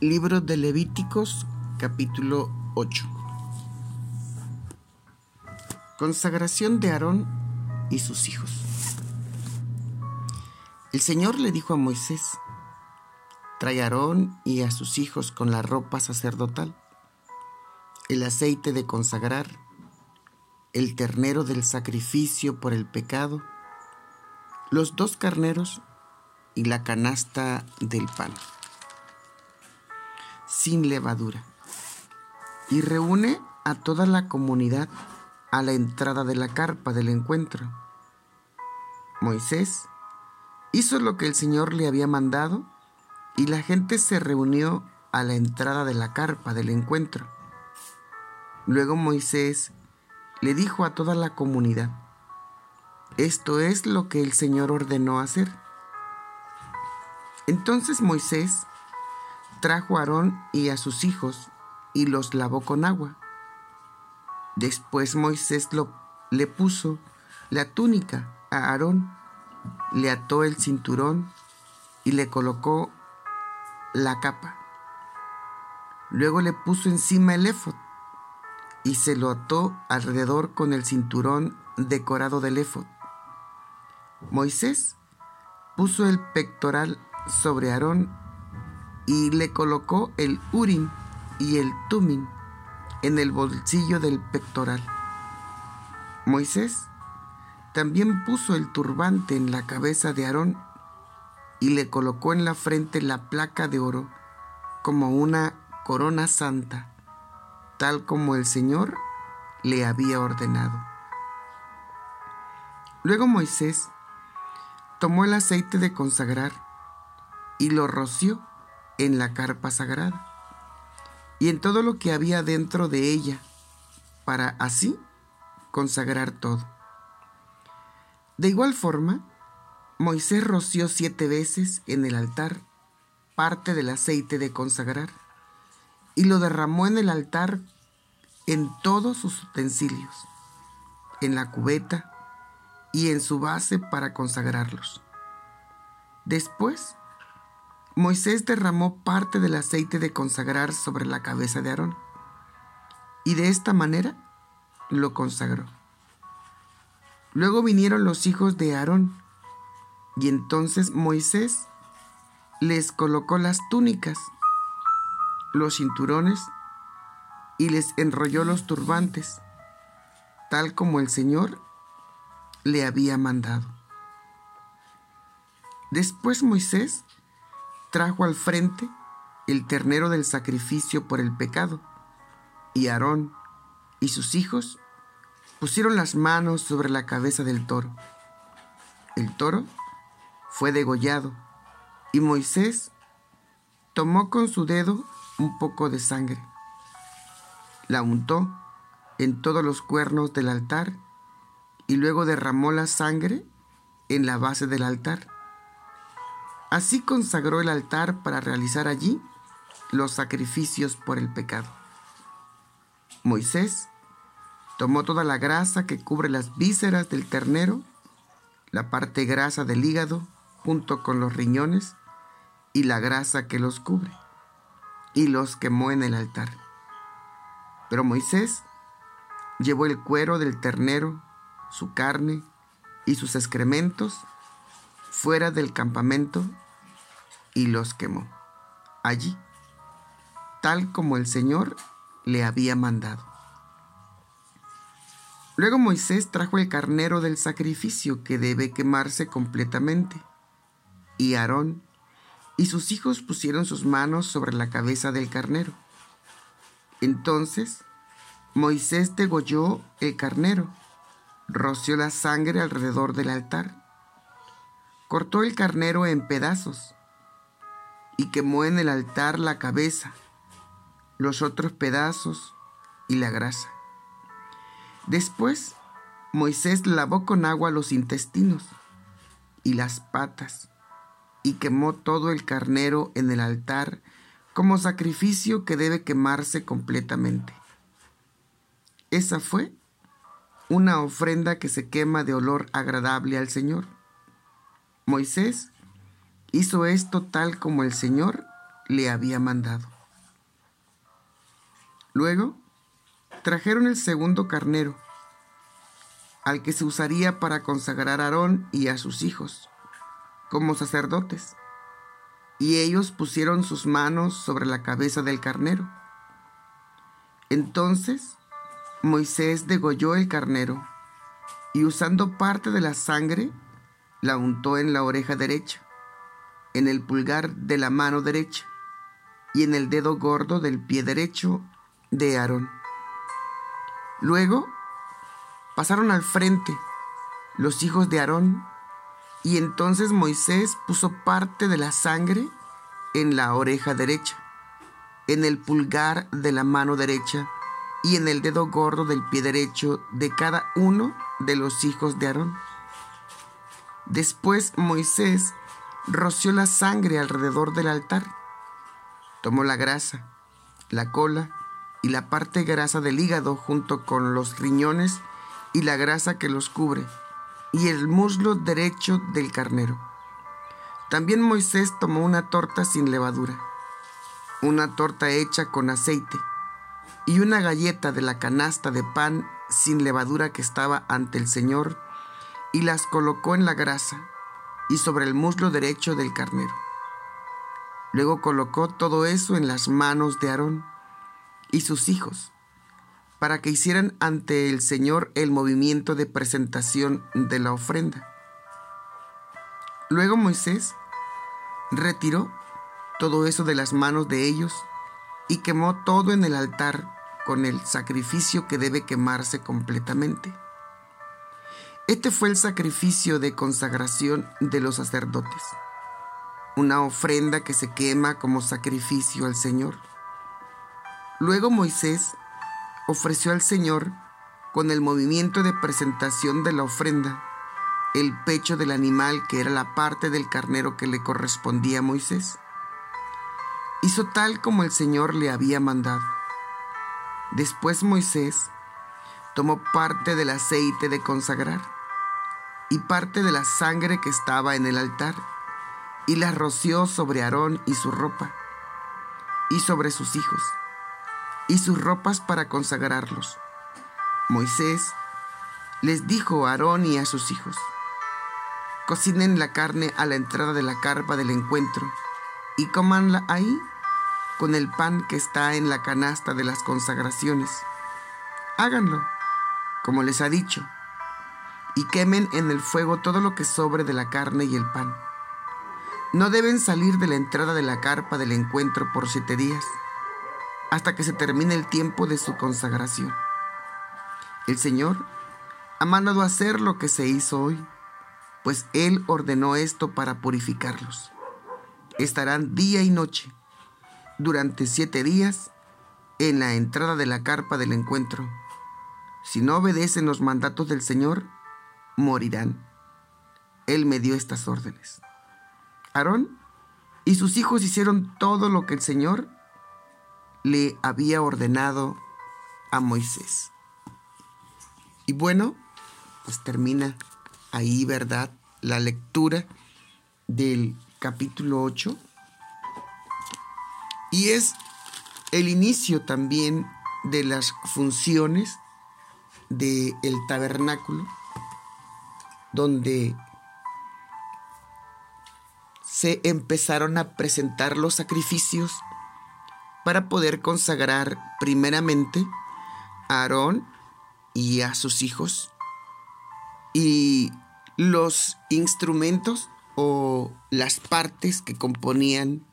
Libro de Levíticos capítulo 8 Consagración de Aarón y sus hijos. El Señor le dijo a Moisés, trae a Aarón y a sus hijos con la ropa sacerdotal, el aceite de consagrar, el ternero del sacrificio por el pecado, los dos carneros y la canasta del pan sin levadura. Y reúne a toda la comunidad a la entrada de la carpa del encuentro. Moisés hizo lo que el Señor le había mandado y la gente se reunió a la entrada de la carpa del encuentro. Luego Moisés le dijo a toda la comunidad, esto es lo que el Señor ordenó hacer. Entonces Moisés trajo a Aarón y a sus hijos y los lavó con agua. Después Moisés le puso la túnica a Aarón, le ató el cinturón y le colocó la capa. Luego le puso encima el éfod y se lo ató alrededor con el cinturón decorado del éfod. Moisés puso el pectoral sobre Aarón y le colocó el urim y el tumim en el bolsillo del pectoral. Moisés también puso el turbante en la cabeza de Aarón y le colocó en la frente la placa de oro como una corona santa, tal como el Señor le había ordenado. Luego Moisés tomó el aceite de consagrar y lo roció en la carpa sagrada y en todo lo que había dentro de ella, para así consagrar todo. De igual forma, Moisés roció siete veces en el altar parte del aceite de consagrar y lo derramó en el altar en todos sus utensilios, en la cubeta y en su base para consagrarlos. Después Moisés derramó parte del aceite de consagrar sobre la cabeza de Aarón y de esta manera lo consagró. Luego vinieron los hijos de Aarón y entonces Moisés les colocó las túnicas, los cinturones y les enrolló los turbantes, tal como el Señor le había mandado. Después Moisés trajo al frente el ternero del sacrificio por el pecado, y Aarón y sus hijos pusieron las manos sobre la cabeza del toro. El toro fue degollado, y Moisés tomó con su dedo un poco de sangre, la untó en todos los cuernos del altar, y luego derramó la sangre en la base del altar Así consagró el altar para realizar allí los sacrificios por el pecado. Moisés tomó toda la grasa que cubre las vísceras del ternero, la parte grasa del hígado junto con los riñones y la grasa que los cubre, y los quemó en el altar. Pero Moisés llevó el cuero del ternero, su carne y sus excrementos fuera del campamento y los quemó allí, tal como el Señor le había mandado. Luego Moisés trajo el carnero del sacrificio que debe quemarse completamente, y Aarón y sus hijos pusieron sus manos sobre la cabeza del carnero. Entonces Moisés degolló el carnero, roció la sangre alrededor del altar cortó el carnero en pedazos y quemó en el altar la cabeza, los otros pedazos y la grasa. Después Moisés lavó con agua los intestinos y las patas y quemó todo el carnero en el altar como sacrificio que debe quemarse completamente. Esa fue una ofrenda que se quema de olor agradable al Señor. Moisés hizo esto tal como el Señor le había mandado. Luego trajeron el segundo carnero, al que se usaría para consagrar a Aarón y a sus hijos, como sacerdotes, y ellos pusieron sus manos sobre la cabeza del carnero. Entonces Moisés degolló el carnero, y usando parte de la sangre, la untó en la oreja derecha, en el pulgar de la mano derecha, y en el dedo gordo del pie derecho de Aarón. Luego pasaron al frente los hijos de Aarón, y entonces Moisés puso parte de la sangre en la oreja derecha, en el pulgar de la mano derecha y en el dedo gordo del pie derecho de cada uno de los hijos de Aarón. Después Moisés roció la sangre alrededor del altar, tomó la grasa, la cola y la parte grasa del hígado junto con los riñones y la grasa que los cubre, y el muslo derecho del carnero. También Moisés tomó una torta sin levadura, una torta hecha con aceite, y una galleta de la canasta de pan sin levadura que estaba ante el Señor, y las colocó en la grasa y sobre el muslo derecho del carnero. Luego colocó todo eso en las manos de Aarón y sus hijos, para que hicieran ante el Señor el movimiento de presentación de la ofrenda. Luego Moisés retiró todo eso de las manos de ellos y quemó todo en el altar con el sacrificio que debe quemarse completamente. Este fue el sacrificio de consagración de los sacerdotes, una ofrenda que se quema como sacrificio al Señor. Luego Moisés ofreció al Señor, con el movimiento de presentación de la ofrenda, el pecho del animal que era la parte del carnero que le correspondía a Moisés. Hizo tal como el Señor le había mandado. Después Moisés tomó parte del aceite de consagrar y parte de la sangre que estaba en el altar y la roció sobre Aarón y su ropa y sobre sus hijos y sus ropas para consagrarlos. Moisés les dijo a Aarón y a sus hijos, cocinen la carne a la entrada de la carpa del encuentro y comanla ahí con el pan que está en la canasta de las consagraciones. Háganlo, como les ha dicho, y quemen en el fuego todo lo que sobre de la carne y el pan. No deben salir de la entrada de la carpa del encuentro por siete días hasta que se termine el tiempo de su consagración. El Señor ha mandado hacer lo que se hizo hoy, pues Él ordenó esto para purificarlos. Estarán día y noche, durante siete días, en la entrada de la carpa del encuentro. Si no obedecen los mandatos del Señor, morirán. Él me dio estas órdenes. Aarón y sus hijos hicieron todo lo que el Señor le había ordenado a Moisés. Y bueno, pues termina ahí, ¿verdad? La lectura del capítulo 8. Y es el inicio también de las funciones del tabernáculo, donde se empezaron a presentar los sacrificios para poder consagrar primeramente a Aarón y a sus hijos y los instrumentos o las partes que componían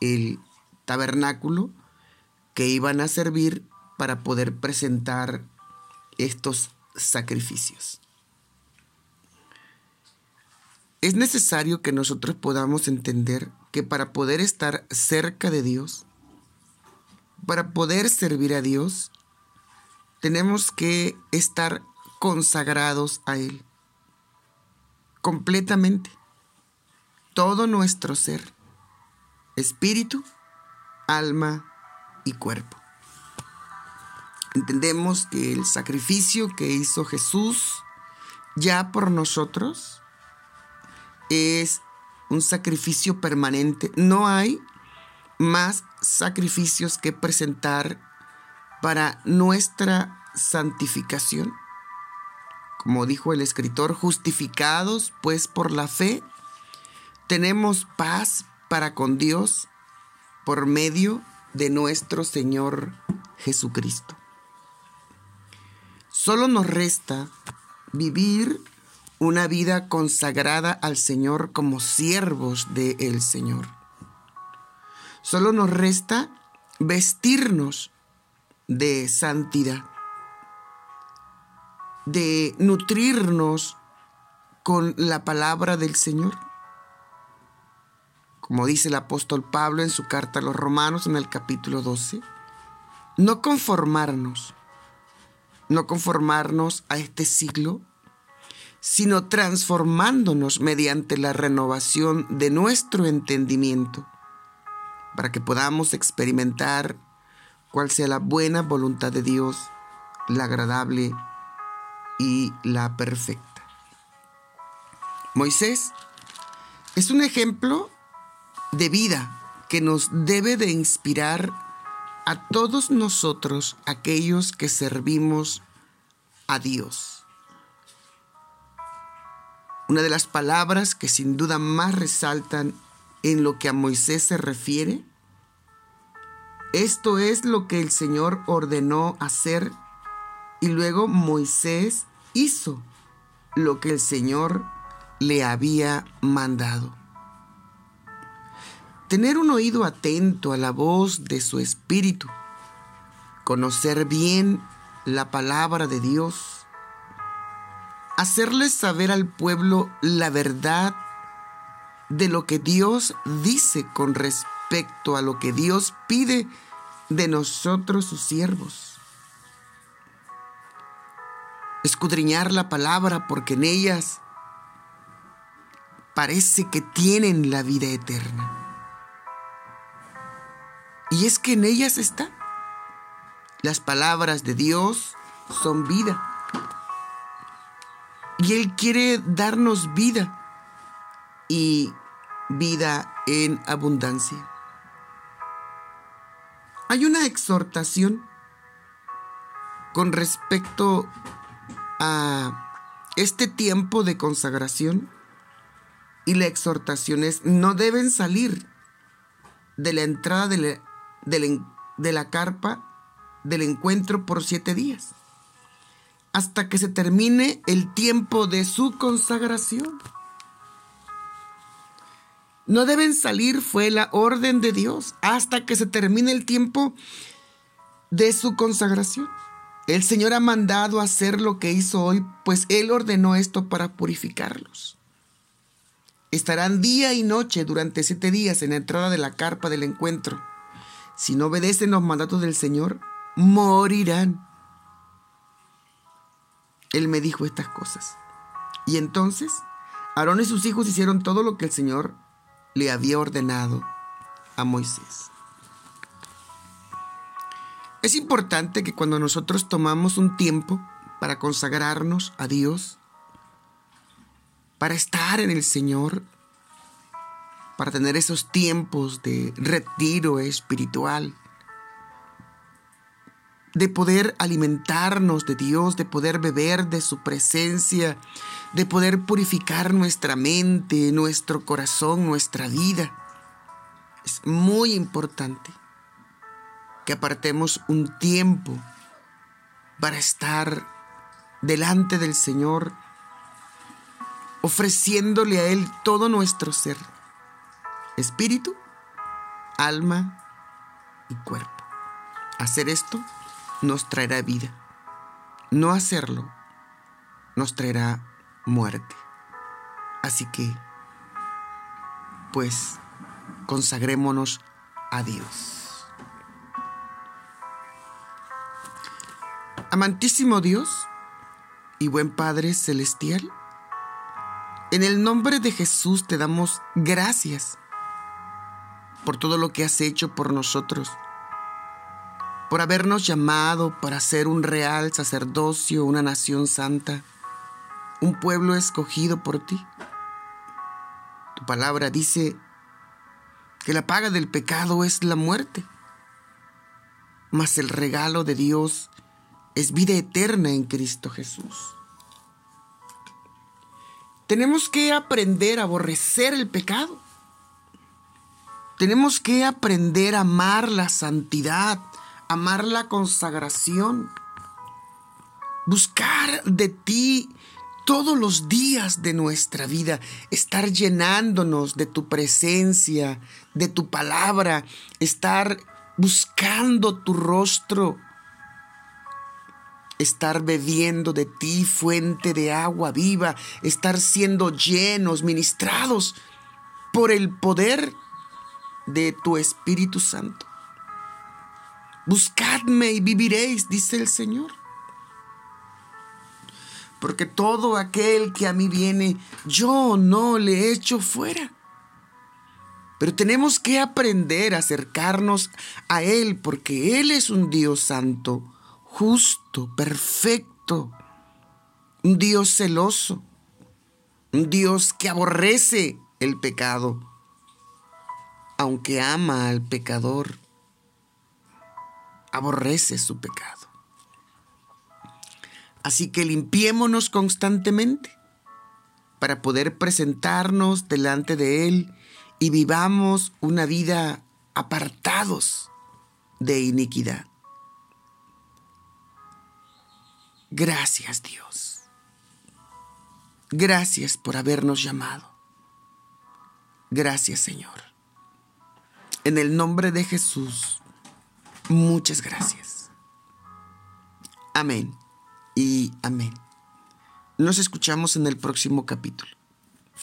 el tabernáculo que iban a servir para poder presentar estos sacrificios. Es necesario que nosotros podamos entender que para poder estar cerca de Dios, para poder servir a Dios, tenemos que estar consagrados a Él completamente. Todo nuestro ser, espíritu, alma y cuerpo. Entendemos que el sacrificio que hizo Jesús ya por nosotros es un sacrificio permanente. No hay más sacrificios que presentar para nuestra santificación. Como dijo el escritor, justificados pues por la fe, tenemos paz para con Dios por medio de nuestro Señor Jesucristo. Solo nos resta vivir una vida consagrada al Señor como siervos del Señor. Solo nos resta vestirnos de santidad, de nutrirnos con la palabra del Señor. Como dice el apóstol Pablo en su carta a los romanos en el capítulo 12, no conformarnos, no conformarnos a este siglo, sino transformándonos mediante la renovación de nuestro entendimiento, para que podamos experimentar cuál sea la buena voluntad de Dios, la agradable y la perfecta. Moisés es un ejemplo de vida que nos debe de inspirar a todos nosotros, aquellos que servimos a Dios. Una de las palabras que sin duda más resaltan en lo que a Moisés se refiere, esto es lo que el Señor ordenó hacer y luego Moisés hizo lo que el Señor le había mandado. Tener un oído atento a la voz de su espíritu, conocer bien la palabra de Dios, hacerles saber al pueblo la verdad de lo que Dios dice con respecto a lo que Dios pide de nosotros sus siervos. Escudriñar la palabra porque en ellas parece que tienen la vida eterna. Y es que en ellas está. Las palabras de Dios son vida. Y Él quiere darnos vida. Y vida en abundancia. Hay una exhortación con respecto a este tiempo de consagración. Y la exhortación es no deben salir de la entrada de la carpa del encuentro por siete días, hasta que se termine el tiempo de su consagración. No deben salir, fue la orden de Dios, hasta que se termine el tiempo de su consagración. El Señor ha mandado hacer lo que hizo hoy, pues Él ordenó esto para purificarlos. Estarán día y noche durante siete días en la entrada de la carpa del encuentro si no obedecen los mandatos del Señor, morirán. Él me dijo estas cosas. Y entonces, Aarón y sus hijos hicieron todo lo que el Señor le había ordenado a Moisés. Es importante que cuando nosotros tomamos un tiempo para consagrarnos a Dios, para estar en el Señor, para tener esos tiempos de retiro espiritual, de poder alimentarnos de Dios, de poder beber de su presencia, de poder purificar nuestra mente, nuestro corazón, nuestra vida. Es muy importante que apartemos un tiempo para estar delante del Señor, ofreciéndole a Él todo nuestro ser espíritu, alma y cuerpo. Hacer esto nos traerá vida. No hacerlo nos traerá muerte. Así que, pues, consagrémonos a Dios. Amantísimo Dios y buen Padre Celestial, en el nombre de Jesús te damos gracias por todo lo que has hecho por nosotros, por habernos llamado para ser un real sacerdocio, una nación santa, un pueblo escogido por ti. Tu palabra dice que la paga del pecado es la muerte, mas el regalo de Dios es vida eterna en Cristo Jesús. Tenemos que aprender a aborrecer el pecado. Tenemos que aprender a amar la santidad, amar la consagración, buscar de ti todos los días de nuestra vida, estar llenándonos de tu presencia, de tu palabra, estar buscando tu rostro, estar bebiendo de ti fuente de agua viva, estar siendo llenos, ministrados por el poder de tu Espíritu Santo. Buscadme y viviréis, dice el Señor porque todo aquel que a mí viene, yo no le echo fuera. Pero tenemos que aprender a acercarnos a Él, porque Él es un Dios santo, justo, perfecto, un Dios celoso, un Dios que aborrece el pecado, aunque ama al pecador, aborrece su pecado. Así que limpiémonos constantemente para poder presentarnos delante de Él y vivamos una vida apartados de iniquidad. Gracias Dios. Gracias por habernos llamado. Gracias Señor. En el nombre de Jesús, muchas gracias. Amén y amén. Nos escuchamos en el próximo capítulo.